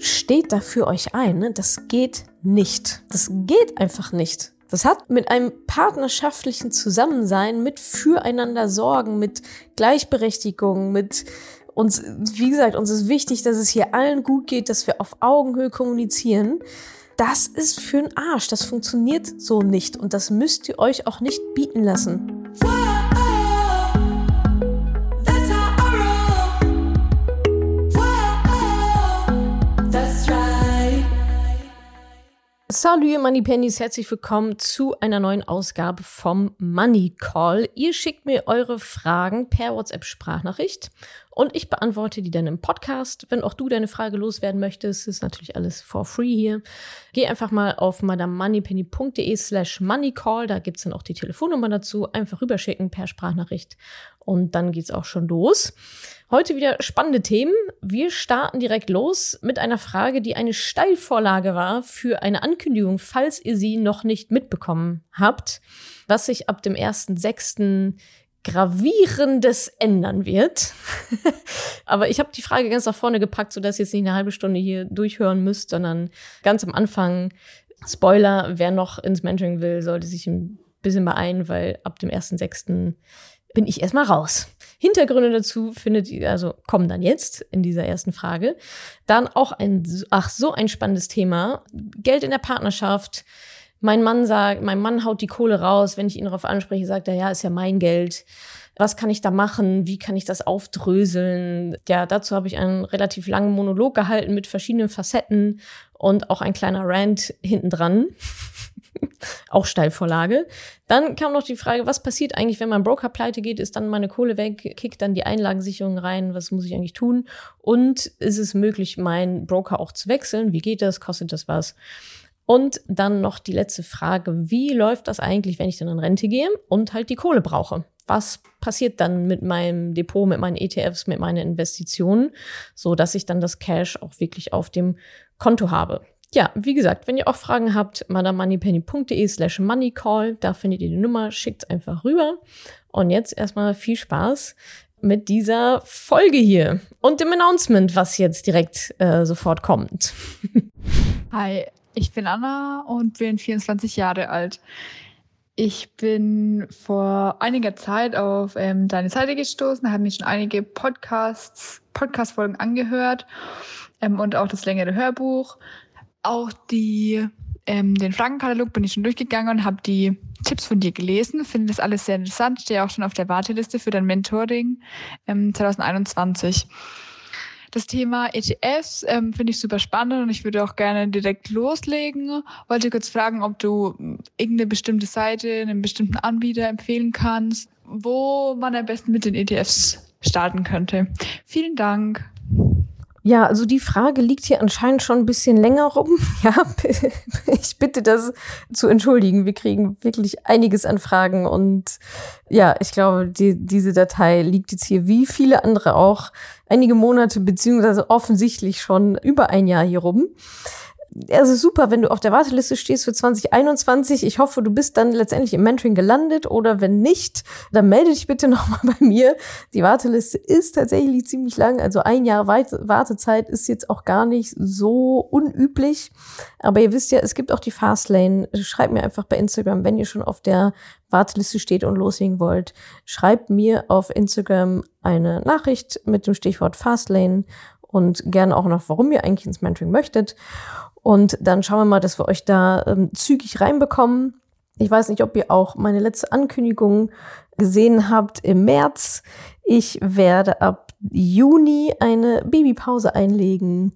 steht da für euch ein. Ne? Das geht nicht. Das geht einfach nicht. Das hat mit einem partnerschaftlichen Zusammensein, mit füreinander Sorgen, mit Gleichberechtigung, mit uns, wie gesagt, uns ist wichtig, dass es hier allen gut geht, dass wir auf Augenhöhe kommunizieren. Das ist für den Arsch. Das funktioniert so nicht. Und das müsst ihr euch auch nicht bieten lassen. Salut, Money Pennies, herzlich willkommen zu einer neuen Ausgabe vom Money Call. Ihr schickt mir eure Fragen per WhatsApp-Sprachnachricht und ich beantworte die dann im Podcast. Wenn auch du deine Frage loswerden möchtest, ist natürlich alles for free hier. Geh einfach mal auf madamoneypenny.de slash moneycall, da gibt's dann auch die Telefonnummer dazu. Einfach rüberschicken per Sprachnachricht und dann geht's auch schon los. Heute wieder spannende Themen. Wir starten direkt los mit einer Frage, die eine Steilvorlage war für eine Ankündigung, falls ihr sie noch nicht mitbekommen habt, was sich ab dem 1.6. gravierendes ändern wird. Aber ich habe die Frage ganz nach vorne gepackt, sodass ihr jetzt nicht eine halbe Stunde hier durchhören müsst, sondern ganz am Anfang Spoiler, wer noch ins Mentoring will, sollte sich ein bisschen beeilen, weil ab dem 1.6 bin ich erstmal raus. Hintergründe dazu findet ihr, also kommen dann jetzt in dieser ersten Frage. Dann auch ein, ach, so ein spannendes Thema. Geld in der Partnerschaft. Mein Mann sagt, mein Mann haut die Kohle raus. Wenn ich ihn darauf anspreche, sagt er, ja, ist ja mein Geld. Was kann ich da machen? Wie kann ich das aufdröseln? Ja, dazu habe ich einen relativ langen Monolog gehalten mit verschiedenen Facetten und auch ein kleiner Rant hinten dran. Auch Steilvorlage. Dann kam noch die Frage, was passiert eigentlich, wenn mein Broker pleite geht? Ist dann meine Kohle weg? Kickt dann die Einlagensicherung rein? Was muss ich eigentlich tun? Und ist es möglich, meinen Broker auch zu wechseln? Wie geht das? Kostet das was? Und dann noch die letzte Frage, wie läuft das eigentlich, wenn ich dann in Rente gehe und halt die Kohle brauche? Was passiert dann mit meinem Depot, mit meinen ETFs, mit meinen Investitionen, so dass ich dann das Cash auch wirklich auf dem Konto habe? Ja, wie gesagt, wenn ihr auch Fragen habt, madamoneypenny.de slash moneycall, da findet ihr die Nummer, schickt einfach rüber. Und jetzt erstmal viel Spaß mit dieser Folge hier und dem Announcement, was jetzt direkt äh, sofort kommt. Hi, ich bin Anna und bin 24 Jahre alt. Ich bin vor einiger Zeit auf ähm, deine Seite gestoßen, habe mir schon einige Podcasts, Podcast-Folgen angehört ähm, und auch das längere Hörbuch auch die, ähm, den Fragenkatalog bin ich schon durchgegangen und habe die Tipps von dir gelesen. Finde das alles sehr interessant. Stehe auch schon auf der Warteliste für dein Mentoring ähm, 2021. Das Thema ETFs ähm, finde ich super spannend und ich würde auch gerne direkt loslegen. Wollte kurz fragen, ob du irgendeine bestimmte Seite, einen bestimmten Anbieter empfehlen kannst, wo man am besten mit den ETFs starten könnte. Vielen Dank. Ja, also die Frage liegt hier anscheinend schon ein bisschen länger rum. Ja, ich bitte das zu entschuldigen. Wir kriegen wirklich einiges an Fragen und ja, ich glaube, die, diese Datei liegt jetzt hier wie viele andere auch einige Monate beziehungsweise offensichtlich schon über ein Jahr hier rum also super, wenn du auf der Warteliste stehst für 2021. Ich hoffe, du bist dann letztendlich im Mentoring gelandet oder wenn nicht, dann melde dich bitte nochmal bei mir. Die Warteliste ist tatsächlich ziemlich lang. Also ein Jahr Wartezeit ist jetzt auch gar nicht so unüblich. Aber ihr wisst ja, es gibt auch die Fastlane. Schreibt mir einfach bei Instagram, wenn ihr schon auf der Warteliste steht und loslegen wollt. Schreibt mir auf Instagram eine Nachricht mit dem Stichwort Fastlane und gerne auch noch, warum ihr eigentlich ins Mentoring möchtet. Und dann schauen wir mal, dass wir euch da ähm, zügig reinbekommen. Ich weiß nicht, ob ihr auch meine letzte Ankündigung gesehen habt im März. Ich werde ab Juni eine Babypause einlegen.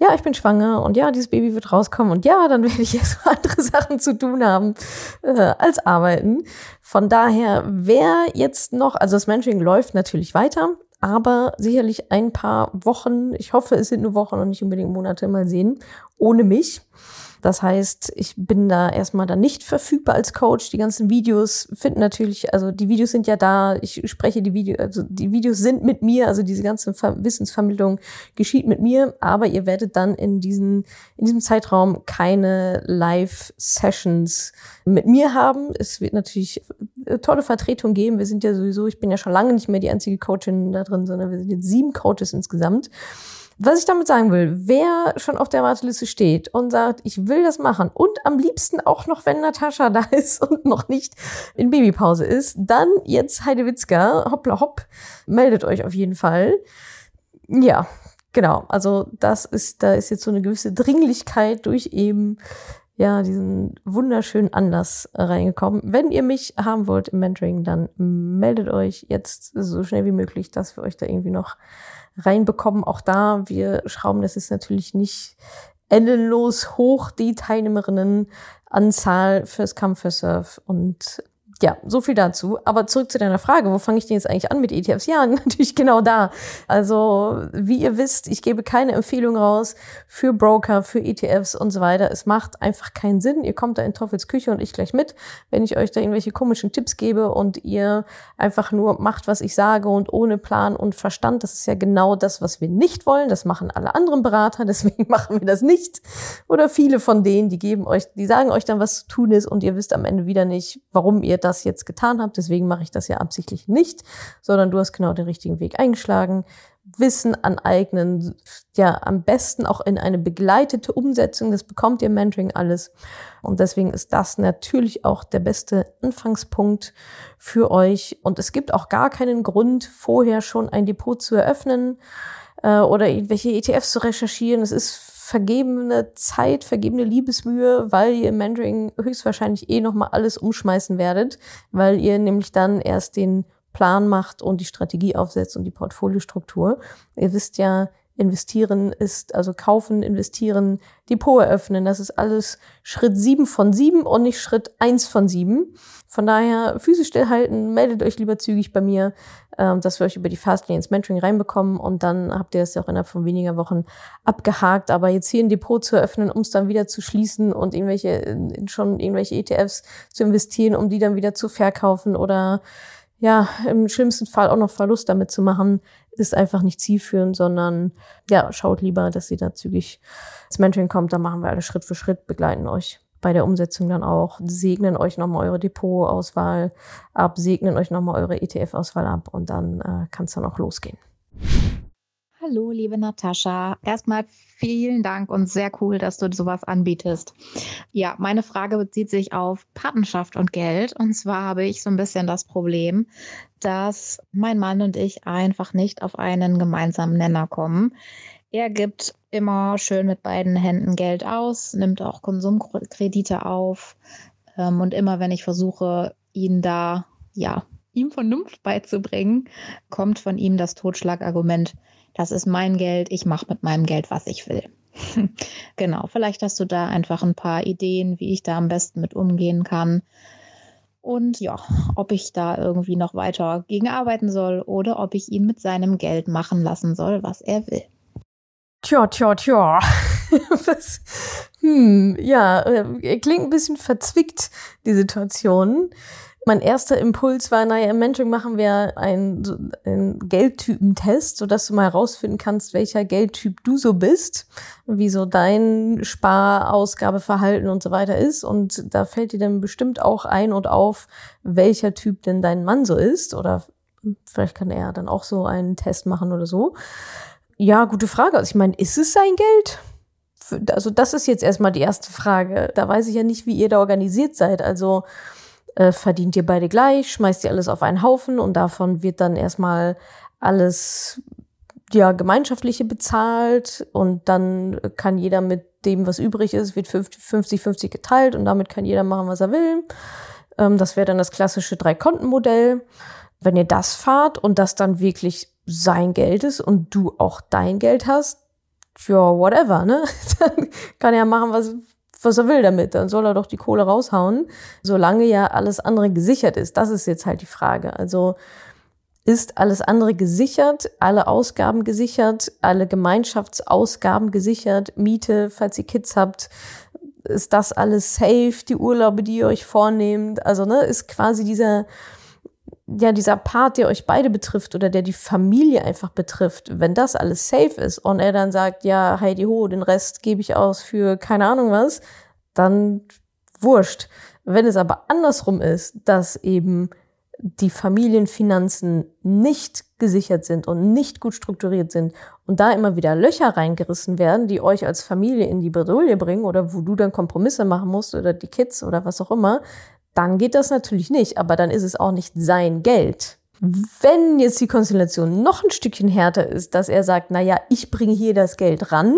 Ja, ich bin schwanger und ja, dieses Baby wird rauskommen und ja, dann werde ich erst andere Sachen zu tun haben äh, als arbeiten. Von daher, wer jetzt noch, also das Mentoring läuft natürlich weiter, aber sicherlich ein paar Wochen, ich hoffe, es sind nur Wochen und nicht unbedingt Monate, mal sehen, ohne mich. Das heißt, ich bin da erstmal dann nicht verfügbar als Coach. Die ganzen Videos finden natürlich, also die Videos sind ja da. Ich spreche die Videos, also die Videos sind mit mir, also diese ganze Wissensvermittlung geschieht mit mir. Aber ihr werdet dann in diesen, in diesem Zeitraum keine Live-Sessions mit mir haben. Es wird natürlich tolle Vertretung geben. Wir sind ja sowieso, ich bin ja schon lange nicht mehr die einzige Coachin da drin, sondern wir sind jetzt sieben Coaches insgesamt. Was ich damit sagen will, wer schon auf der Warteliste steht und sagt, ich will das machen und am liebsten auch noch, wenn Natascha da ist und noch nicht in Babypause ist, dann jetzt Heidewitzka, hoppla hopp, meldet euch auf jeden Fall. Ja, genau. Also das ist, da ist jetzt so eine gewisse Dringlichkeit durch eben ja, diesen wunderschönen Anlass reingekommen. Wenn ihr mich haben wollt im Mentoring, dann meldet euch jetzt so schnell wie möglich, dass wir euch da irgendwie noch reinbekommen. Auch da, wir schrauben das ist natürlich nicht endlos hoch, die Teilnehmerinnenanzahl fürs Come for Surf. Und ja, so viel dazu. Aber zurück zu deiner Frage, wo fange ich denn jetzt eigentlich an mit ETFs? Ja, natürlich genau da. Also, wie ihr wisst, ich gebe keine Empfehlung raus für Broker, für ETFs und so weiter. Es macht einfach keinen Sinn. Ihr kommt da in Teufels Küche und ich gleich mit, wenn ich euch da irgendwelche komischen Tipps gebe und ihr einfach nur macht, was ich sage und ohne Plan und Verstand. Das ist ja genau das, was wir nicht wollen. Das machen alle anderen Berater, deswegen machen wir das nicht. Oder viele von denen, die geben euch, die sagen euch dann, was zu tun ist und ihr wisst am Ende wieder nicht, warum ihr das das jetzt getan habe. Deswegen mache ich das ja absichtlich nicht, sondern du hast genau den richtigen Weg eingeschlagen. Wissen aneignen, ja, am besten auch in eine begleitete Umsetzung. Das bekommt ihr im Mentoring alles. Und deswegen ist das natürlich auch der beste Anfangspunkt für euch. Und es gibt auch gar keinen Grund, vorher schon ein Depot zu eröffnen äh, oder irgendwelche ETFs zu recherchieren. Es ist vergebene Zeit, vergebene Liebesmühe, weil ihr im Mentoring höchstwahrscheinlich eh nochmal alles umschmeißen werdet, weil ihr nämlich dann erst den Plan macht und die Strategie aufsetzt und die Portfoliostruktur. Ihr wisst ja, investieren ist, also kaufen, investieren, Depot eröffnen. Das ist alles Schritt sieben von sieben und nicht Schritt eins von sieben. Von daher Füße stillhalten, meldet euch lieber zügig bei mir, ähm, dass wir euch über die Fastlane ins Mentoring reinbekommen und dann habt ihr das ja auch innerhalb von weniger Wochen abgehakt. Aber jetzt hier ein Depot zu eröffnen, um es dann wieder zu schließen und irgendwelche, in schon irgendwelche ETFs zu investieren, um die dann wieder zu verkaufen oder ja, im schlimmsten Fall auch noch Verlust damit zu machen, ist einfach nicht zielführend, sondern ja, schaut lieber, dass ihr da zügig ins Mentoring kommt. Da machen wir alles Schritt für Schritt, begleiten euch bei der Umsetzung dann auch, segnen euch nochmal eure Depotauswahl ab, segnen euch nochmal eure ETF-Auswahl ab und dann äh, kann es dann auch losgehen. Hallo, liebe Natascha. Erstmal vielen Dank und sehr cool, dass du sowas anbietest. Ja, meine Frage bezieht sich auf Patenschaft und Geld. Und zwar habe ich so ein bisschen das Problem, dass mein Mann und ich einfach nicht auf einen gemeinsamen Nenner kommen. Er gibt immer schön mit beiden Händen Geld aus, nimmt auch Konsumkredite auf. Ähm, und immer wenn ich versuche, ihn da, ja, ihm Vernunft beizubringen, kommt von ihm das Totschlagargument, das ist mein Geld, ich mache mit meinem Geld, was ich will. genau, vielleicht hast du da einfach ein paar Ideen, wie ich da am besten mit umgehen kann. Und ja, ob ich da irgendwie noch weiter gegen arbeiten soll oder ob ich ihn mit seinem Geld machen lassen soll, was er will. Tja, tja, tja. Was, hm, ja, äh, klingt ein bisschen verzwickt, die Situation. Mein erster Impuls war, naja, im Mentoring machen wir einen, einen Geldtypentest, sodass du mal herausfinden kannst, welcher Geldtyp du so bist, wie so dein Sparausgabeverhalten und so weiter ist. Und da fällt dir dann bestimmt auch ein und auf, welcher Typ denn dein Mann so ist. Oder vielleicht kann er dann auch so einen Test machen oder so. Ja, gute Frage. Also ich meine, ist es sein Geld? Also das ist jetzt erstmal die erste Frage. Da weiß ich ja nicht, wie ihr da organisiert seid. Also äh, verdient ihr beide gleich, schmeißt ihr alles auf einen Haufen und davon wird dann erstmal alles ja gemeinschaftliche bezahlt und dann kann jeder mit dem, was übrig ist, wird 50-50 geteilt und damit kann jeder machen, was er will. Ähm, das wäre dann das klassische Drei-Konten-Modell. Wenn ihr das fahrt und das dann wirklich sein Geld ist und du auch dein Geld hast, ja, whatever, ne? Dann kann er machen, was, was er will damit. Dann soll er doch die Kohle raushauen, solange ja alles andere gesichert ist. Das ist jetzt halt die Frage. Also ist alles andere gesichert, alle Ausgaben gesichert, alle Gemeinschaftsausgaben gesichert, Miete, falls ihr Kids habt, ist das alles safe, die Urlaube, die ihr euch vornehmt. Also, ne, ist quasi dieser, ja, dieser Part, der euch beide betrifft oder der die Familie einfach betrifft, wenn das alles safe ist und er dann sagt, ja, Heidi Ho, den Rest gebe ich aus für keine Ahnung was, dann wurscht. Wenn es aber andersrum ist, dass eben die Familienfinanzen nicht gesichert sind und nicht gut strukturiert sind und da immer wieder Löcher reingerissen werden, die euch als Familie in die Bredouille bringen oder wo du dann Kompromisse machen musst oder die Kids oder was auch immer, dann geht das natürlich nicht. Aber dann ist es auch nicht sein Geld. Wenn jetzt die Konstellation noch ein Stückchen härter ist, dass er sagt, na ja, ich bringe hier das Geld ran,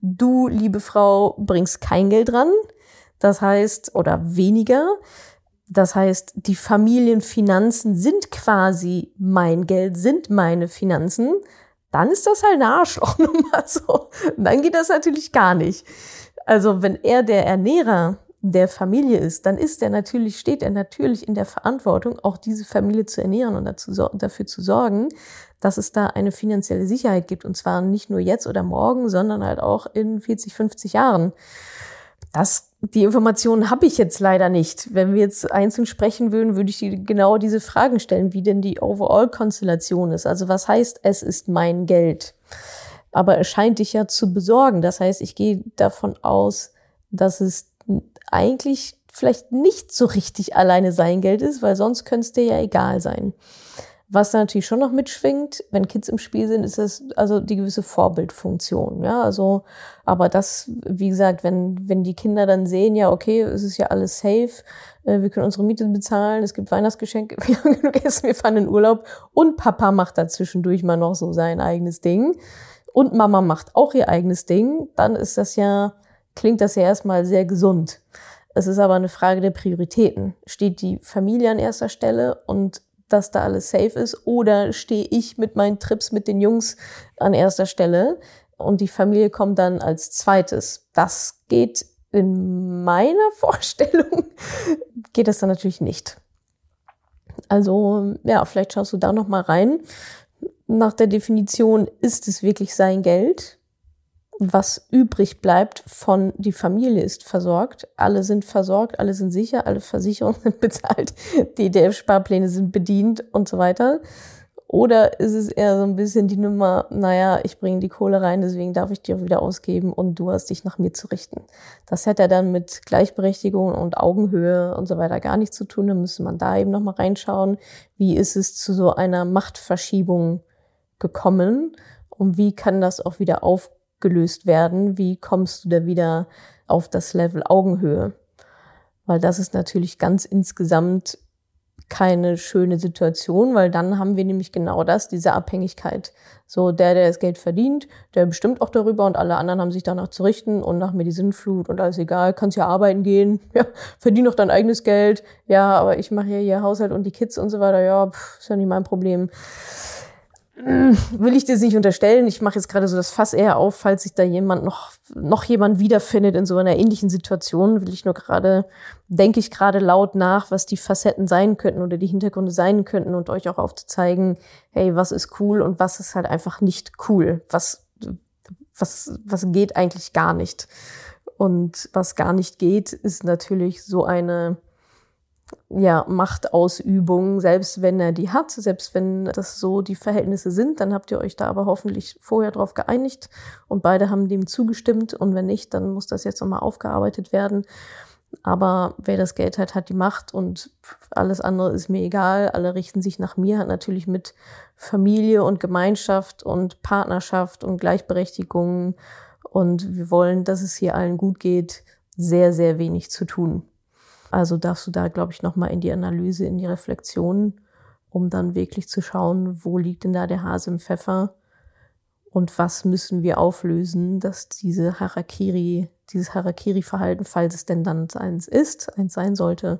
du, liebe Frau, bringst kein Geld ran, das heißt, oder weniger, das heißt, die Familienfinanzen sind quasi mein Geld, sind meine Finanzen, dann ist das halt eine Arschlochnummer so. Dann geht das natürlich gar nicht. Also wenn er der Ernährer der Familie ist, dann ist er natürlich, steht er natürlich in der Verantwortung, auch diese Familie zu ernähren und dazu, dafür zu sorgen, dass es da eine finanzielle Sicherheit gibt. Und zwar nicht nur jetzt oder morgen, sondern halt auch in 40, 50 Jahren. Das, die Informationen habe ich jetzt leider nicht. Wenn wir jetzt einzeln sprechen würden, würde ich die, genau diese Fragen stellen, wie denn die Overall-Konstellation ist. Also was heißt, es ist mein Geld? Aber es scheint dich ja zu besorgen. Das heißt, ich gehe davon aus, dass es eigentlich vielleicht nicht so richtig alleine sein Geld ist, weil sonst könnte es dir ja egal sein. Was da natürlich schon noch mitschwingt, wenn Kids im Spiel sind, ist es also die gewisse Vorbildfunktion. Ja, also, aber das, wie gesagt, wenn, wenn die Kinder dann sehen, ja, okay, es ist ja alles safe, äh, wir können unsere Miete bezahlen, es gibt Weihnachtsgeschenke, wir haben genug Essen, wir fahren in Urlaub und Papa macht da zwischendurch mal noch so sein eigenes Ding und Mama macht auch ihr eigenes Ding, dann ist das ja, klingt das ja erstmal sehr gesund. Es ist aber eine Frage der Prioritäten. Steht die Familie an erster Stelle und dass da alles safe ist? Oder stehe ich mit meinen Trips mit den Jungs an erster Stelle und die Familie kommt dann als zweites? Das geht in meiner Vorstellung, geht das dann natürlich nicht. Also, ja, vielleicht schaust du da noch mal rein. Nach der Definition ist es wirklich sein Geld was übrig bleibt von die Familie ist versorgt, alle sind versorgt, alle sind sicher, alle Versicherungen sind bezahlt, die DF-Sparpläne sind bedient und so weiter. Oder ist es eher so ein bisschen die Nummer, naja, ich bringe die Kohle rein, deswegen darf ich die auch wieder ausgeben und du hast dich nach mir zu richten. Das hätte er dann mit Gleichberechtigung und Augenhöhe und so weiter gar nichts zu tun. Da müsste man da eben nochmal reinschauen, wie ist es zu so einer Machtverschiebung gekommen und wie kann das auch wieder aufgehen gelöst werden? Wie kommst du da wieder auf das Level Augenhöhe? Weil das ist natürlich ganz insgesamt keine schöne Situation, weil dann haben wir nämlich genau das, diese Abhängigkeit. So, der, der das Geld verdient, der bestimmt auch darüber und alle anderen haben sich danach zu richten und nach mir die Sinnflut und alles egal, kannst ja arbeiten gehen, ja, verdien doch dein eigenes Geld, ja, aber ich mache ja hier Haushalt und die Kids und so weiter, ja, pff, ist ja nicht mein Problem will ich dir nicht unterstellen. Ich mache jetzt gerade so das Fass eher auf, falls sich da jemand noch, noch jemand wiederfindet in so einer ähnlichen Situation, will ich nur gerade, denke ich gerade laut nach, was die Facetten sein könnten oder die Hintergründe sein könnten und euch auch aufzuzeigen, hey, was ist cool und was ist halt einfach nicht cool. Was, was, was geht eigentlich gar nicht. Und was gar nicht geht, ist natürlich so eine, ja, Machtausübung, selbst wenn er die hat, selbst wenn das so die Verhältnisse sind, dann habt ihr euch da aber hoffentlich vorher drauf geeinigt und beide haben dem zugestimmt und wenn nicht, dann muss das jetzt nochmal aufgearbeitet werden. Aber wer das Geld hat, hat die Macht und alles andere ist mir egal. Alle richten sich nach mir, hat natürlich mit Familie und Gemeinschaft und Partnerschaft und Gleichberechtigung und wir wollen, dass es hier allen gut geht, sehr, sehr wenig zu tun. Also darfst du da, glaube ich, nochmal in die Analyse, in die Reflexion, um dann wirklich zu schauen, wo liegt denn da der Hase im Pfeffer und was müssen wir auflösen, dass diese Harakiri, dieses Harakiri-Verhalten, falls es denn dann eins ist, eins sein sollte,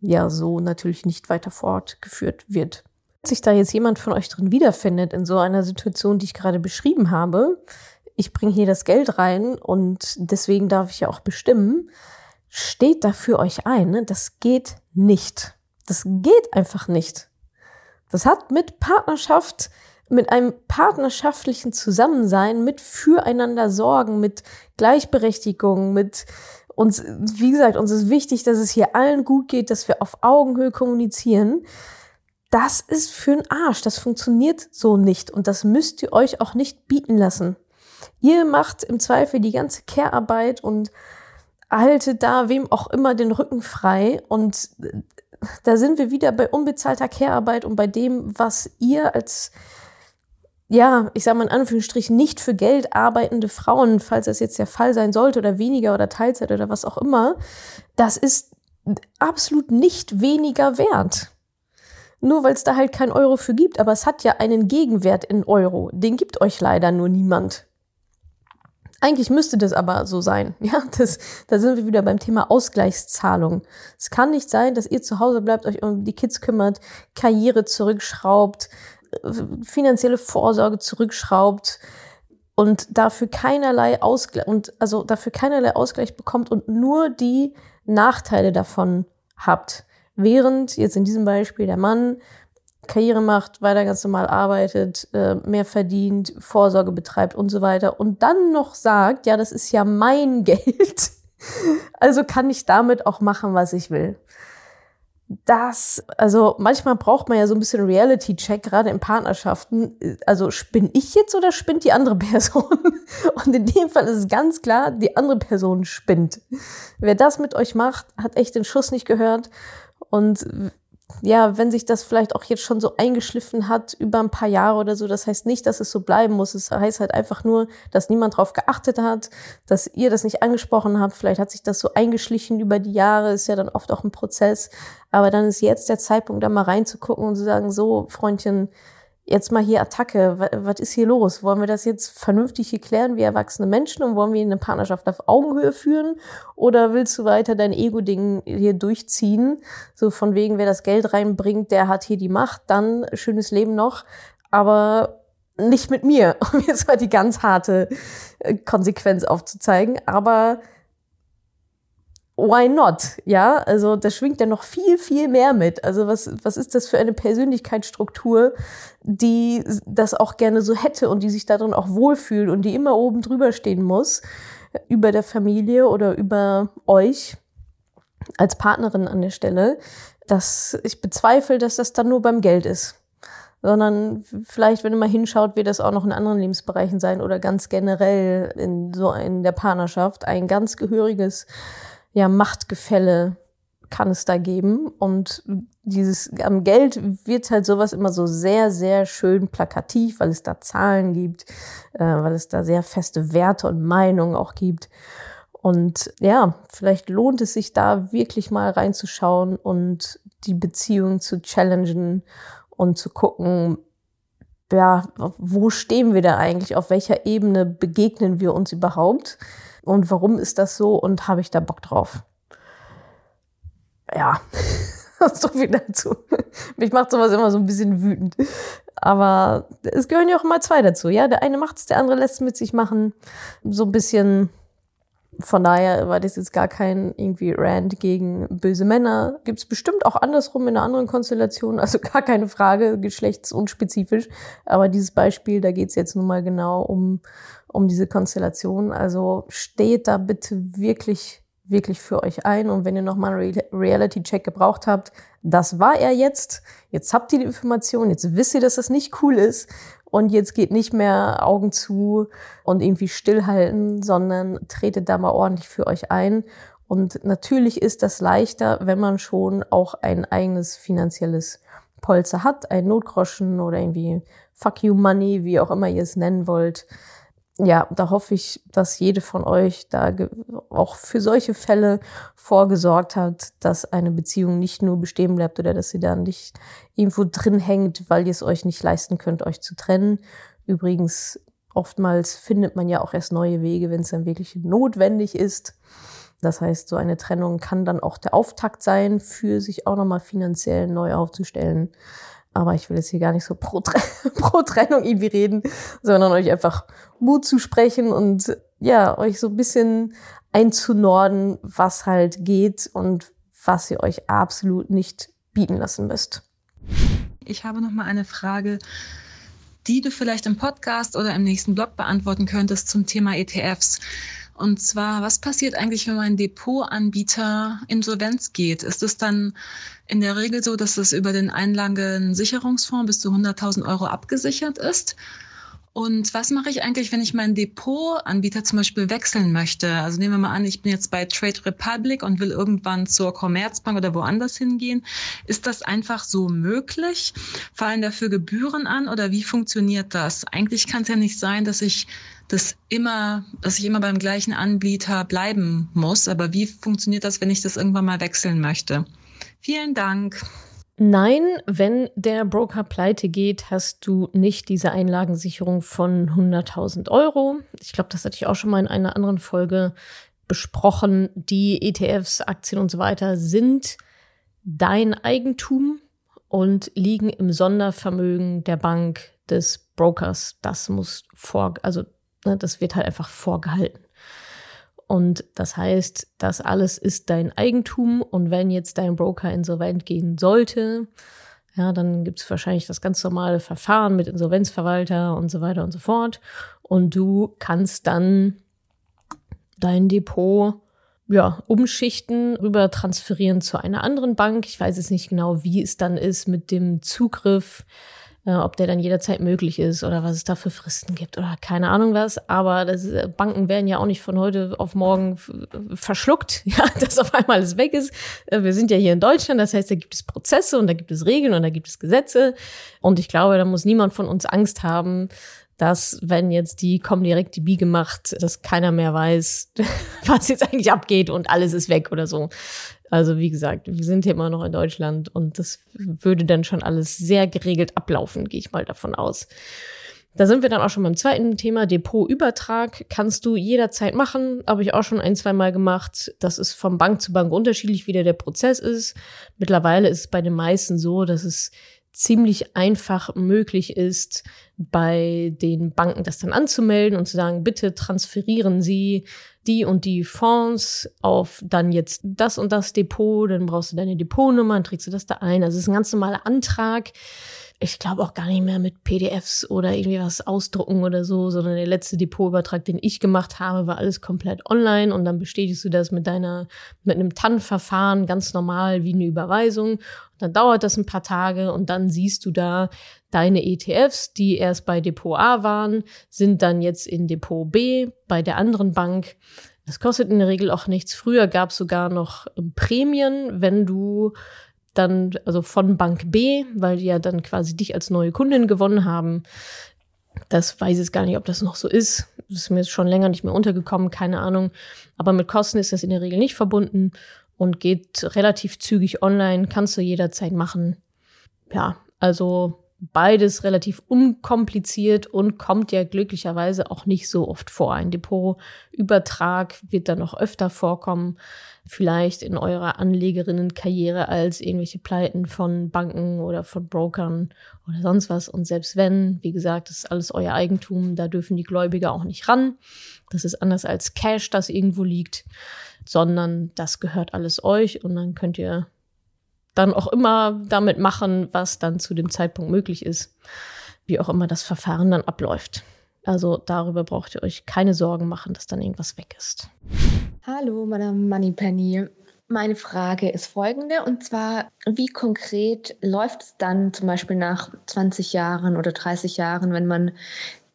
ja so natürlich nicht weiter fortgeführt wird. Wenn sich da jetzt jemand von euch drin wiederfindet in so einer Situation, die ich gerade beschrieben habe, ich bringe hier das Geld rein und deswegen darf ich ja auch bestimmen, steht da für euch ein. Ne? Das geht nicht. Das geht einfach nicht. Das hat mit Partnerschaft, mit einem partnerschaftlichen Zusammensein, mit füreinander sorgen, mit Gleichberechtigung, mit uns, wie gesagt, uns ist wichtig, dass es hier allen gut geht, dass wir auf Augenhöhe kommunizieren. Das ist für einen Arsch. Das funktioniert so nicht. Und das müsst ihr euch auch nicht bieten lassen. Ihr macht im Zweifel die ganze Care-Arbeit und halte da wem auch immer den Rücken frei und da sind wir wieder bei unbezahlter Care-Arbeit und bei dem, was ihr als ja, ich sage mal in Anführungsstrichen, nicht für Geld arbeitende Frauen, falls das jetzt der Fall sein sollte oder weniger oder Teilzeit oder was auch immer, das ist absolut nicht weniger wert. Nur weil es da halt kein Euro für gibt, aber es hat ja einen Gegenwert in Euro. Den gibt euch leider nur niemand. Eigentlich müsste das aber so sein. Ja, das, da sind wir wieder beim Thema Ausgleichszahlung. Es kann nicht sein, dass ihr zu Hause bleibt, euch um die Kids kümmert, Karriere zurückschraubt, finanzielle Vorsorge zurückschraubt und dafür keinerlei Ausgleich und also dafür keinerlei Ausgleich bekommt und nur die Nachteile davon habt. Während jetzt in diesem Beispiel der Mann Karriere macht, weiter ganz normal arbeitet, äh, mehr verdient, Vorsorge betreibt und so weiter und dann noch sagt, ja, das ist ja mein Geld. Also kann ich damit auch machen, was ich will das, also manchmal braucht man ja so ein bisschen Reality-Check, gerade in Partnerschaften. Also spinne ich jetzt oder spinnt die andere Person? Und in dem Fall ist es ganz klar, die andere Person spinnt. Wer das mit euch macht, hat echt den Schuss nicht gehört. Und ja, wenn sich das vielleicht auch jetzt schon so eingeschliffen hat über ein paar Jahre oder so, das heißt nicht, dass es so bleiben muss. Es heißt halt einfach nur, dass niemand drauf geachtet hat, dass ihr das nicht angesprochen habt. Vielleicht hat sich das so eingeschlichen über die Jahre, ist ja dann oft auch ein Prozess. Aber dann ist jetzt der Zeitpunkt, da mal reinzugucken und zu sagen, so, Freundchen, jetzt mal hier Attacke, was ist hier los? Wollen wir das jetzt vernünftig hier klären wie erwachsene Menschen und wollen wir eine Partnerschaft auf Augenhöhe führen? Oder willst du weiter dein Ego-Ding hier durchziehen? So von wegen, wer das Geld reinbringt, der hat hier die Macht, dann schönes Leben noch, aber nicht mit mir, um jetzt mal die ganz harte äh, Konsequenz aufzuzeigen. Aber why not? Ja, also da schwingt ja noch viel, viel mehr mit. Also was, was ist das für eine Persönlichkeitsstruktur, die das auch gerne so hätte und die sich darin auch wohlfühlt und die immer oben drüber stehen muss, über der Familie oder über euch als Partnerin an der Stelle, dass ich bezweifle, dass das dann nur beim Geld ist. Sondern vielleicht, wenn ihr mal hinschaut, wird das auch noch in anderen Lebensbereichen sein oder ganz generell in so in der Partnerschaft ein ganz gehöriges ja, Machtgefälle kann es da geben. Und dieses am Geld wird halt sowas immer so sehr, sehr schön plakativ, weil es da Zahlen gibt, äh, weil es da sehr feste Werte und Meinungen auch gibt. Und ja, vielleicht lohnt es sich da wirklich mal reinzuschauen und die Beziehung zu challengen und zu gucken, ja, wo stehen wir da eigentlich? Auf welcher Ebene begegnen wir uns überhaupt? Und warum ist das so und habe ich da Bock drauf? Ja, so viel dazu. Mich macht sowas immer so ein bisschen wütend. Aber es gehören ja auch immer zwei dazu. Ja, der eine macht es, der andere lässt es mit sich machen. So ein bisschen. Von daher war das jetzt gar kein irgendwie Rand gegen böse Männer. Gibt es bestimmt auch andersrum in einer anderen Konstellation. Also gar keine Frage, geschlechtsunspezifisch. Aber dieses Beispiel, da geht es jetzt nun mal genau um um diese Konstellation. Also steht da bitte wirklich, wirklich für euch ein. Und wenn ihr nochmal einen Reality-Check gebraucht habt, das war er jetzt. Jetzt habt ihr die Information, jetzt wisst ihr, dass das nicht cool ist. Und jetzt geht nicht mehr Augen zu und irgendwie stillhalten, sondern tretet da mal ordentlich für euch ein. Und natürlich ist das leichter, wenn man schon auch ein eigenes finanzielles Polster hat, ein Notgroschen oder irgendwie Fuck you Money, wie auch immer ihr es nennen wollt ja, da hoffe ich, dass jede von euch da auch für solche Fälle vorgesorgt hat, dass eine Beziehung nicht nur bestehen bleibt oder dass sie da nicht irgendwo drin hängt, weil ihr es euch nicht leisten könnt, euch zu trennen. Übrigens, oftmals findet man ja auch erst neue Wege, wenn es dann wirklich notwendig ist. Das heißt, so eine Trennung kann dann auch der Auftakt sein, für sich auch nochmal finanziell neu aufzustellen. Aber ich will jetzt hier gar nicht so pro, pro Trennung irgendwie reden, sondern euch einfach Mut zu sprechen und ja, euch so ein bisschen einzunorden, was halt geht und was ihr euch absolut nicht bieten lassen müsst. Ich habe noch mal eine Frage, die du vielleicht im Podcast oder im nächsten Blog beantworten könntest zum Thema ETFs. Und zwar, was passiert eigentlich, wenn mein Depotanbieter insolvenz geht? Ist es dann in der Regel so, dass es über den Einlagensicherungsfonds bis zu 100.000 Euro abgesichert ist? Und was mache ich eigentlich, wenn ich meinen Depotanbieter zum Beispiel wechseln möchte? Also nehmen wir mal an, ich bin jetzt bei Trade Republic und will irgendwann zur Commerzbank oder woanders hingehen. Ist das einfach so möglich? Fallen dafür Gebühren an oder wie funktioniert das? Eigentlich kann es ja nicht sein, dass ich das immer, dass ich immer beim gleichen Anbieter bleiben muss. Aber wie funktioniert das, wenn ich das irgendwann mal wechseln möchte? Vielen Dank. Nein, wenn der Broker pleite geht, hast du nicht diese Einlagensicherung von 100.000 Euro. Ich glaube, das hatte ich auch schon mal in einer anderen Folge besprochen. Die ETFs, Aktien und so weiter sind dein Eigentum und liegen im Sondervermögen der Bank des Brokers. Das muss vor, also das wird halt einfach vorgehalten. Und das heißt, das alles ist dein Eigentum. Und wenn jetzt dein Broker insolvent gehen sollte, ja, dann gibt es wahrscheinlich das ganz normale Verfahren mit Insolvenzverwalter und so weiter und so fort. Und du kannst dann dein Depot ja, umschichten, rüber transferieren zu einer anderen Bank. Ich weiß jetzt nicht genau, wie es dann ist mit dem Zugriff äh, ob der dann jederzeit möglich ist oder was es da für Fristen gibt oder keine Ahnung was. Aber das, äh, Banken werden ja auch nicht von heute auf morgen verschluckt, ja, dass auf einmal alles weg ist. Äh, wir sind ja hier in Deutschland, das heißt, da gibt es Prozesse und da gibt es Regeln und da gibt es Gesetze. Und ich glaube, da muss niemand von uns Angst haben, dass wenn jetzt die Comdirect DB gemacht, dass keiner mehr weiß, was jetzt eigentlich abgeht und alles ist weg oder so. Also wie gesagt, wir sind hier immer noch in Deutschland und das würde dann schon alles sehr geregelt ablaufen, gehe ich mal davon aus. Da sind wir dann auch schon beim zweiten Thema, Depotübertrag. Kannst du jederzeit machen, habe ich auch schon ein, zwei Mal gemacht. Das ist von Bank zu Bank unterschiedlich, wie der, der Prozess ist. Mittlerweile ist es bei den meisten so, dass es ziemlich einfach möglich ist, bei den Banken das dann anzumelden und zu sagen, bitte transferieren Sie die und die Fonds auf dann jetzt das und das Depot, dann brauchst du deine Depotnummer, dann trägst du das da ein. Also es ist ein ganz normaler Antrag ich glaube auch gar nicht mehr mit PDFs oder irgendwie was ausdrucken oder so, sondern der letzte Depotübertrag, den ich gemacht habe, war alles komplett online und dann bestätigst du das mit deiner, mit einem TAN-Verfahren ganz normal wie eine Überweisung. Und dann dauert das ein paar Tage und dann siehst du da deine ETFs, die erst bei Depot A waren, sind dann jetzt in Depot B bei der anderen Bank. Das kostet in der Regel auch nichts. Früher gab es sogar noch Prämien, wenn du dann, also von Bank B, weil die ja dann quasi dich als neue Kundin gewonnen haben. Das weiß ich gar nicht, ob das noch so ist. Das ist mir jetzt schon länger nicht mehr untergekommen, keine Ahnung. Aber mit Kosten ist das in der Regel nicht verbunden und geht relativ zügig online, kannst du jederzeit machen. Ja, also beides relativ unkompliziert und kommt ja glücklicherweise auch nicht so oft vor. Ein Depotübertrag wird dann noch öfter vorkommen, vielleicht in eurer Anlegerinnenkarriere als irgendwelche Pleiten von Banken oder von Brokern oder sonst was. Und selbst wenn, wie gesagt, das ist alles euer Eigentum, da dürfen die Gläubiger auch nicht ran. Das ist anders als Cash, das irgendwo liegt, sondern das gehört alles euch und dann könnt ihr dann auch immer damit machen, was dann zu dem Zeitpunkt möglich ist, wie auch immer das Verfahren dann abläuft. Also darüber braucht ihr euch keine Sorgen machen, dass dann irgendwas weg ist. Hallo, Madame Moneypenny. Meine Frage ist folgende, und zwar, wie konkret läuft es dann zum Beispiel nach 20 Jahren oder 30 Jahren, wenn man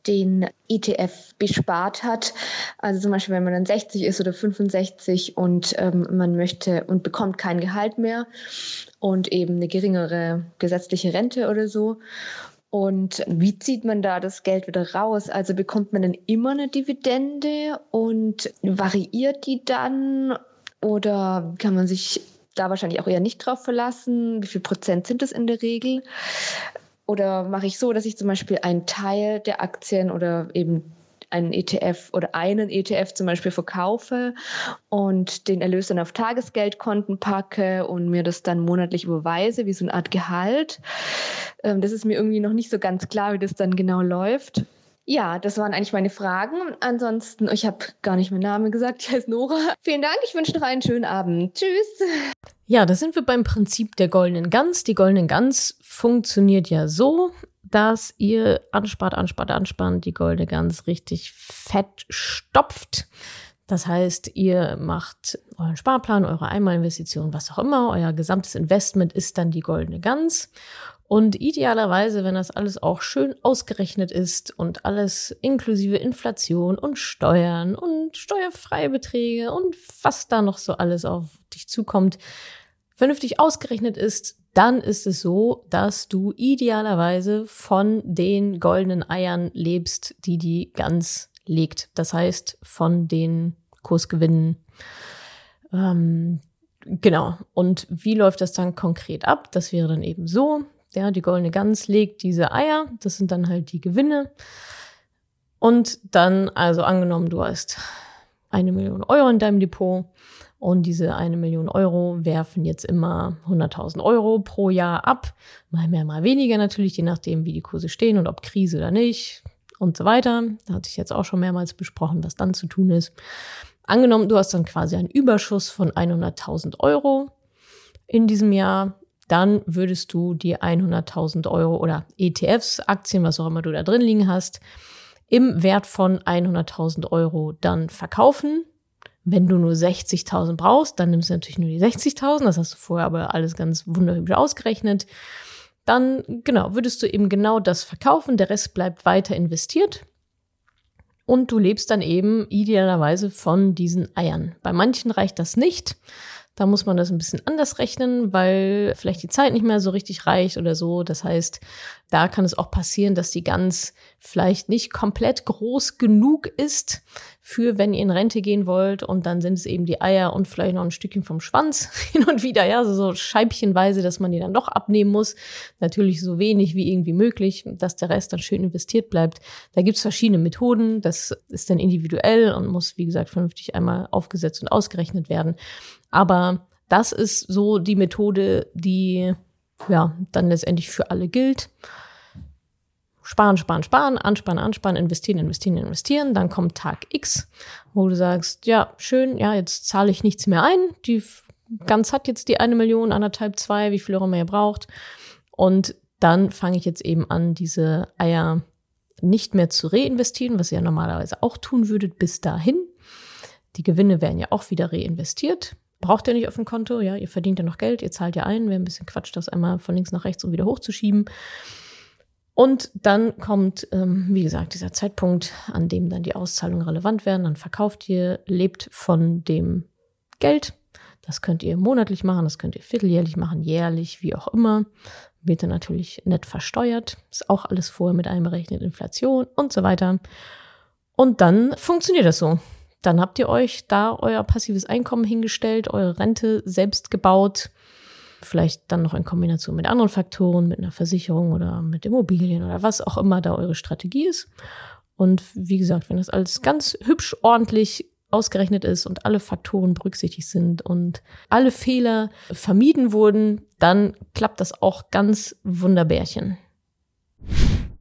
den ETF bespart hat. Also zum Beispiel, wenn man dann 60 ist oder 65 und ähm, man möchte und bekommt kein Gehalt mehr und eben eine geringere gesetzliche Rente oder so. Und wie zieht man da das Geld wieder raus? Also bekommt man dann immer eine Dividende und variiert die dann? Oder kann man sich da wahrscheinlich auch eher nicht drauf verlassen? Wie viel Prozent sind das in der Regel? Oder mache ich so, dass ich zum Beispiel einen Teil der Aktien oder eben einen ETF oder einen ETF zum Beispiel verkaufe und den Erlös dann auf Tagesgeldkonten packe und mir das dann monatlich überweise, wie so eine Art Gehalt. Ähm, das ist mir irgendwie noch nicht so ganz klar, wie das dann genau läuft. Ja, das waren eigentlich meine Fragen. Ansonsten, ich habe gar nicht meinen Namen gesagt. Ich heiße Nora. Vielen Dank. Ich wünsche noch einen schönen Abend. Tschüss. Ja, da sind wir beim Prinzip der goldenen Gans. Die goldenen Gans funktioniert ja so, dass ihr anspart, anspart, anspart, die goldene Gans richtig fett stopft. Das heißt, ihr macht euren Sparplan, eure Einmalinvestition, was auch immer. Euer gesamtes Investment ist dann die goldene Gans. Und idealerweise, wenn das alles auch schön ausgerechnet ist und alles inklusive Inflation und Steuern und steuerfreie Beträge und was da noch so alles auf dich zukommt, vernünftig ausgerechnet ist, dann ist es so, dass du idealerweise von den goldenen Eiern lebst, die die Gans legt. Das heißt, von den Kursgewinnen. Ähm, genau. Und wie läuft das dann konkret ab? Das wäre dann eben so, ja, die goldene Gans legt diese Eier, das sind dann halt die Gewinne. Und dann, also angenommen, du hast eine Million Euro in deinem Depot und diese eine Million Euro werfen jetzt immer 100.000 Euro pro Jahr ab. Mal mehr, mal weniger natürlich, je nachdem, wie die Kurse stehen und ob Krise oder nicht und so weiter. Da hatte ich jetzt auch schon mehrmals besprochen, was dann zu tun ist. Angenommen, du hast dann quasi einen Überschuss von 100.000 Euro in diesem Jahr dann würdest du die 100.000 Euro oder ETFs, Aktien, was auch immer du da drin liegen hast, im Wert von 100.000 Euro dann verkaufen. Wenn du nur 60.000 brauchst, dann nimmst du natürlich nur die 60.000. Das hast du vorher aber alles ganz wunderhübsch ausgerechnet. Dann, genau, würdest du eben genau das verkaufen. Der Rest bleibt weiter investiert. Und du lebst dann eben idealerweise von diesen Eiern. Bei manchen reicht das nicht. Da muss man das ein bisschen anders rechnen, weil vielleicht die Zeit nicht mehr so richtig reicht oder so. Das heißt, da kann es auch passieren, dass die Gans vielleicht nicht komplett groß genug ist für, wenn ihr in Rente gehen wollt. Und dann sind es eben die Eier und vielleicht noch ein Stückchen vom Schwanz hin und wieder, ja, so, so scheibchenweise, dass man die dann doch abnehmen muss. Natürlich so wenig wie irgendwie möglich, dass der Rest dann schön investiert bleibt. Da gibt es verschiedene Methoden. Das ist dann individuell und muss, wie gesagt, vernünftig einmal aufgesetzt und ausgerechnet werden. Aber das ist so die Methode, die ja dann letztendlich für alle gilt. Sparen, sparen, sparen, anspannen, anspannen, investieren, investieren, investieren. Dann kommt Tag X, wo du sagst, ja, schön, ja, jetzt zahle ich nichts mehr ein. Die ganz hat jetzt die eine Million, anderthalb, zwei, wie viel auch immer ihr braucht. Und dann fange ich jetzt eben an, diese Eier nicht mehr zu reinvestieren, was ihr normalerweise auch tun würdet bis dahin. Die Gewinne werden ja auch wieder reinvestiert braucht ihr nicht auf dem Konto, ja, ihr verdient ja noch Geld, ihr zahlt ja ein, wäre ein bisschen Quatsch, das einmal von links nach rechts und wieder hochzuschieben. Und dann kommt, ähm, wie gesagt, dieser Zeitpunkt, an dem dann die Auszahlungen relevant werden. Dann verkauft ihr, lebt von dem Geld. Das könnt ihr monatlich machen, das könnt ihr vierteljährlich machen, jährlich, wie auch immer. Wird dann natürlich nett versteuert. Ist auch alles vorher mit einberechnet, Inflation und so weiter. Und dann funktioniert das so. Dann habt ihr euch da euer passives Einkommen hingestellt, eure Rente selbst gebaut. Vielleicht dann noch in Kombination mit anderen Faktoren, mit einer Versicherung oder mit Immobilien oder was auch immer da eure Strategie ist. Und wie gesagt, wenn das alles ganz hübsch ordentlich ausgerechnet ist und alle Faktoren berücksichtigt sind und alle Fehler vermieden wurden, dann klappt das auch ganz wunderbärchen.